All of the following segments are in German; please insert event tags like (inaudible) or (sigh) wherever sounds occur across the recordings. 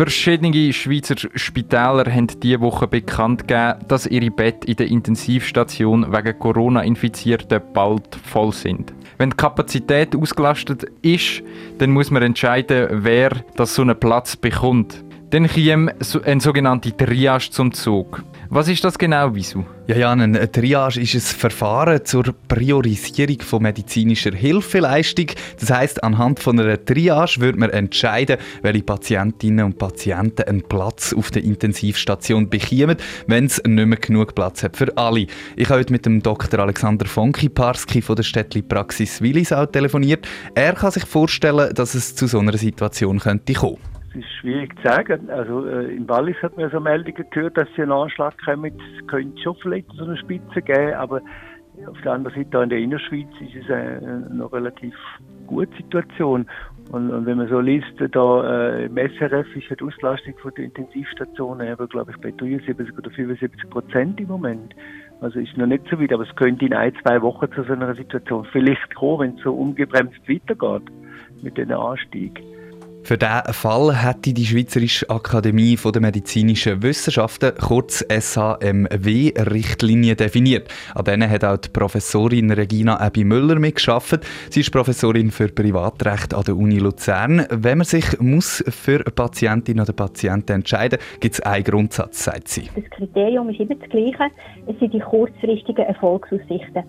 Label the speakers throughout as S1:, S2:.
S1: Verschiedene Schweizer Spitäler haben diese Woche bekannt gegeben, dass ihre Bett in der Intensivstation wegen Corona-Infizierten bald voll sind. Wenn die Kapazität ausgelastet ist, dann muss man entscheiden, wer das so einen Platz bekommt. Dann käme eine sogenannte Triage zum Zug. Was ist das genau, Wieso?
S2: Ja, Jan, eine Triage ist ein Verfahren zur Priorisierung von medizinischer Hilfeleistung. Das heißt, anhand von einer Triage wird man entscheiden, welche Patientinnen und Patienten einen Platz auf der Intensivstation bekommen, wenn es nicht mehr genug Platz hat für alle. Ich habe heute mit dem Dr. Alexander Fonki-Parski von der Städtli Praxis Willisau telefoniert. Er kann sich vorstellen, dass es zu so einer Situation könnte kommen.
S3: Es ist schwierig zu sagen. Also äh, in Wallis hat man so Meldungen gehört, dass sie einen Anschlag kommen. Es könnte schon vielleicht so eine Spitze geben, aber auf der anderen Seite, in der Innerschweiz, ist es eine, eine relativ gute Situation. Und, und, wenn man so liest, da äh, im SRF ist die Auslastung von der Intensivstationen aber, glaube ich, bei 73 oder 75 Prozent im Moment. Also ist noch nicht so weit, aber es könnte in ein, zwei Wochen zu so einer Situation vielleicht kommen, wenn es so ungebremst weitergeht mit dem Anstieg.
S2: Für diesen Fall hätte die Schweizerische Akademie der Medizinischen Wissenschaften, kurz SHMW, Richtlinien definiert. An denen hat auch die Professorin Regina Ebi Müller mitgearbeitet. Sie ist Professorin für Privatrecht an der Uni Luzern. Wenn man sich muss für Patientin oder Patienten entscheiden muss, gibt es einen Grundsatz, sagt sie.
S4: Das Kriterium ist immer das gleiche. Es sind die kurzfristigen Erfolgsaussichten.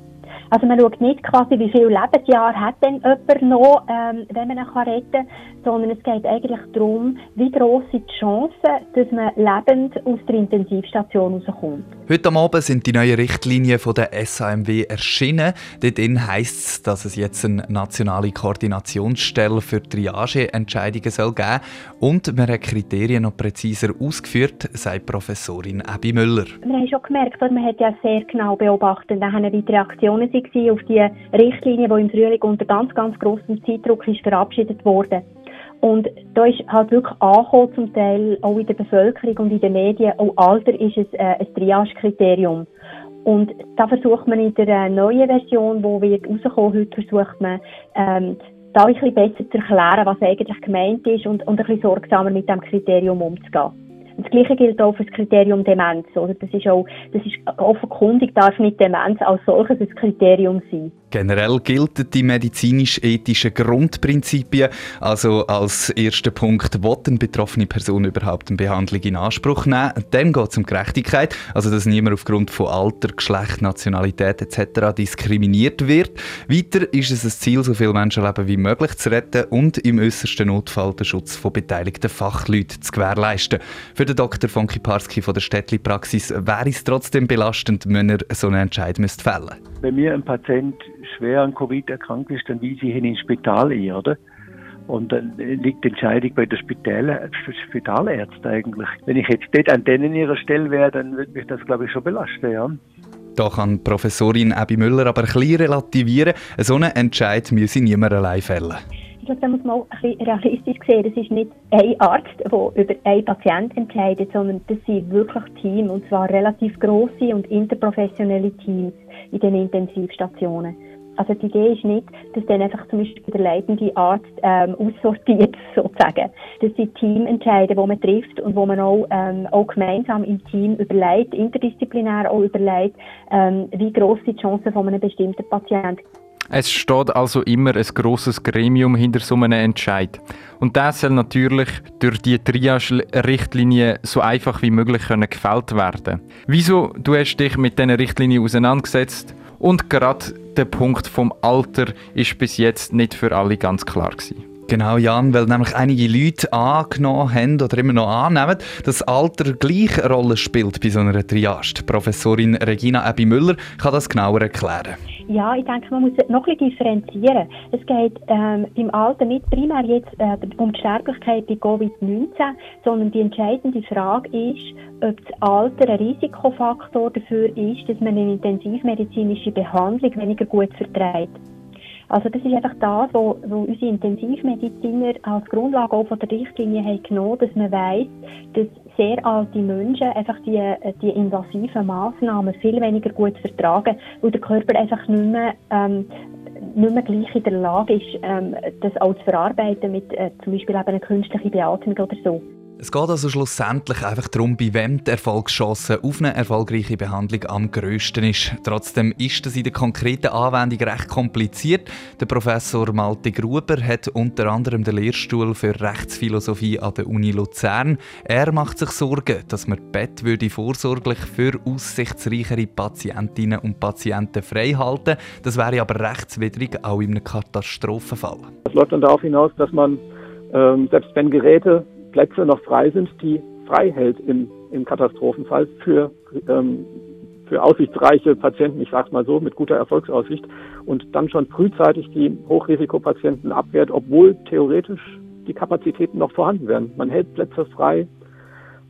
S4: Also man schaut nicht quasi, wie viele Lebensjahre hat denn jemand noch, ähm, wenn man ihn retten kann, sondern es geht eigentlich darum, wie gross sind die Chancen, dass man lebend aus der Intensivstation rauskommt.
S2: Heute Abend sind die neuen Richtlinien von der SAMW erschienen. Darin heisst es, dass es jetzt eine nationale Koordinationsstelle für Triageentscheidungen soll geben und man hat Kriterien noch präziser ausgeführt, sagt Professorin Abby Müller.
S4: Wir haben schon gemerkt, man hat ja sehr genau beobachtet, wie die Reaktionen waren auf die Richtlinie, die im Frühling unter ganz, ganz grossem Zeitdruck ist verabschiedet wurde. Und da ist halt wirklich angekommen, zum Teil auch in der Bevölkerung und in den Medien, auch Alter ist es, äh, ein Triage-Kriterium. Und da versucht man in der äh, neuen Version, die wird rauskommen, heute versucht man, ähm, da ein bisschen besser zu erklären, was eigentlich gemeint ist und, und ein bisschen sorgsamer mit dem Kriterium umzugehen. Das Gleiche gilt auch für das Kriterium Demenz. Oder? Das ist auch, das ist offenkundig darf nicht Demenz als solches ein Kriterium sein.
S2: Generell gelten die medizinisch-ethischen Grundprinzipien. Also als erster Punkt, will eine betroffene Person überhaupt eine Behandlung in Anspruch nehmen? Dann geht es um Gerechtigkeit, also dass niemand aufgrund von Alter, Geschlecht, Nationalität etc. diskriminiert wird. Weiter ist es ein Ziel, so viele Menschenleben wie möglich zu retten und im äußersten Notfall den Schutz von beteiligten Fachleuten zu gewährleisten. Für den Dr. von Kiparski von der Städtli Praxis wäre es trotzdem belastend, wenn er so einen Entscheid fällen müsste.
S3: Wenn mir ein Patient schwer an Covid erkrankt ist, dann weise ich ihn ins Spital ein, oder? Und dann liegt die Entscheidung bei der Spital Spitalärzten eigentlich. Wenn ich jetzt dort an denen ihrer Stelle wäre, dann würde mich das, glaube ich, schon belasten, ja.
S2: Da kann Professorin Abby Müller aber ein bisschen relativieren. So einen Entscheid müsse niemand allein fällen.
S4: Ich glaube, da muss man auch ein bisschen realistisch sehen. Das ist nicht ein Arzt, der über einen Patienten entscheidet, sondern das sind wirklich Teams, und zwar relativ grosse und interprofessionelle Teams in den Intensivstationen. Also die Idee ist nicht, dass dann einfach zum Beispiel der leitende Arzt ähm, aussortiert, (laughs) sozusagen. Das sind Teamentscheide, die man trifft und wo man auch, ähm, auch gemeinsam im Team überlegt, interdisziplinär auch überlegt, ähm, wie groß sind die Chancen von einem bestimmten Patienten.
S1: Es steht also immer ein grosses Gremium hinter so einem Entscheid. Und das soll natürlich durch die Triage-Richtlinie so einfach wie möglich gefällt werden. Wieso du hast dich mit diesen Richtlinien auseinandergesetzt und gerade der Punkt vom Alter ist bis jetzt nicht für alle ganz klar gewesen.
S2: Genau, Jan, weil nämlich einige Leute angenommen haben oder immer noch annehmen, dass Alter gleich eine Rolle spielt bei so einer Triage. Die Professorin Regina Ebi Müller kann das genauer erklären.
S4: Ja, ich denke, man muss noch bisschen differenzieren. Es geht ähm, beim Alter nicht primär jetzt äh, um die Sterblichkeit bei Covid-19, sondern die entscheidende Frage ist, ob das Alter ein Risikofaktor dafür ist, dass man eine intensivmedizinische Behandlung weniger gut verträgt. Also das ist einfach das, wo unsere Intensivmediziner als Grundlage auch von der Richtlinie haben genommen, dass man weiß, dass sehr alte Menschen einfach die, die invasiven Massnahmen viel weniger gut vertragen, weil der Körper einfach nicht mehr, ähm, nicht mehr gleich in der Lage ist, ähm, das auch zu verarbeiten mit äh, zum Beispiel eben einer künstlichen Beatmung oder so.
S2: Es geht also schlussendlich einfach darum, bei wem die Erfolgschance auf eine erfolgreiche Behandlung am grössten ist. Trotzdem ist das in der konkreten Anwendung recht kompliziert. Der Professor Malte Gruber hat unter anderem den Lehrstuhl für Rechtsphilosophie an der Uni Luzern. Er macht sich Sorgen, dass man Bett würde vorsorglich für aussichtsreichere Patientinnen und Patienten frei halten. Das wäre aber rechtswidrig, auch in einem Katastrophenfall.
S5: Das läuft dann darauf hinaus, dass man ähm, selbst wenn Geräte Plätze noch frei sind, die frei hält im, im Katastrophenfall für, ähm, für aussichtsreiche Patienten, ich sage mal so, mit guter Erfolgsaussicht und dann schon frühzeitig die Hochrisikopatienten abwehrt, obwohl theoretisch die Kapazitäten noch vorhanden wären. Man hält Plätze frei,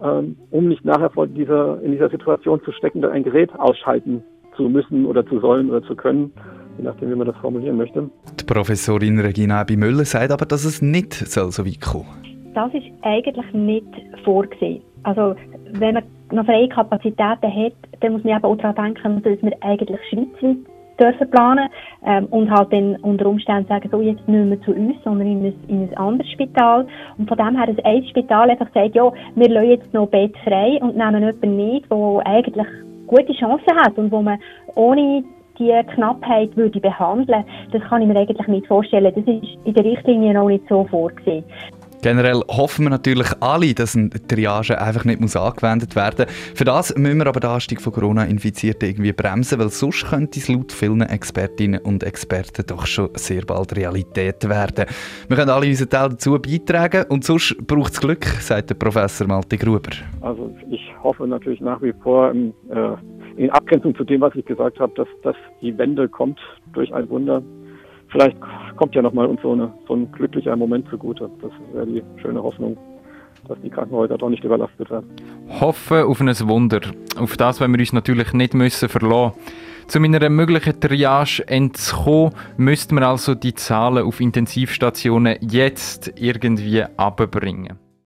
S5: ähm, um nicht nachher vor dieser, in dieser Situation zu stecken, ein Gerät ausschalten zu müssen oder zu sollen oder zu können je nachdem, wie man das formulieren möchte.
S2: Die Professorin Regina Ebi-Müller sagt aber, dass es nicht so weit kommen
S4: das ist eigentlich nicht vorgesehen. Also wenn man noch freie Kapazitäten hat, dann muss man eben auch daran denken, dass wir eigentlich schweizweit dürfen planen ähm, und halt dann unter Umständen sagen, so jetzt nicht mehr zu uns, sondern in ein, in ein anderes Spital. Und von dem her, dass ein Spital einfach sagt, ja, wir lassen jetzt noch Bett frei und nehmen jemanden mit, der eigentlich gute Chancen hat und wo man ohne die Knappheit würde behandeln, das kann ich mir eigentlich nicht vorstellen. Das ist in der Richtlinie noch nicht so vorgesehen.
S2: Generell hoffen wir natürlich alle, dass eine Triage einfach nicht muss angewendet werden muss. Für das müssen wir aber den Anstieg von Corona-Infizierten irgendwie bremsen, weil sonst könnte es laut vielen Expertinnen und Experten doch schon sehr bald Realität werden. Wir können alle unseren Teil dazu beitragen und sonst braucht es Glück, sagt der Professor Malte Gruber.
S5: Also ich hoffe natürlich nach wie vor, äh, in Abgrenzung zu dem, was ich gesagt habe, dass, dass die Wende kommt durch ein Wunder vielleicht kommt ja nochmal uns so, eine, so ein glücklicher Moment zugute. Das wäre die schöne Hoffnung, dass die Krankenhäuser doch nicht überlastet werden.
S1: Hoffen auf ein Wunder. Auf das wollen wir uns natürlich nicht müssen verlassen. Zu einer möglichen Triage entzukommen, müssten wir also die Zahlen auf Intensivstationen jetzt irgendwie abbringen.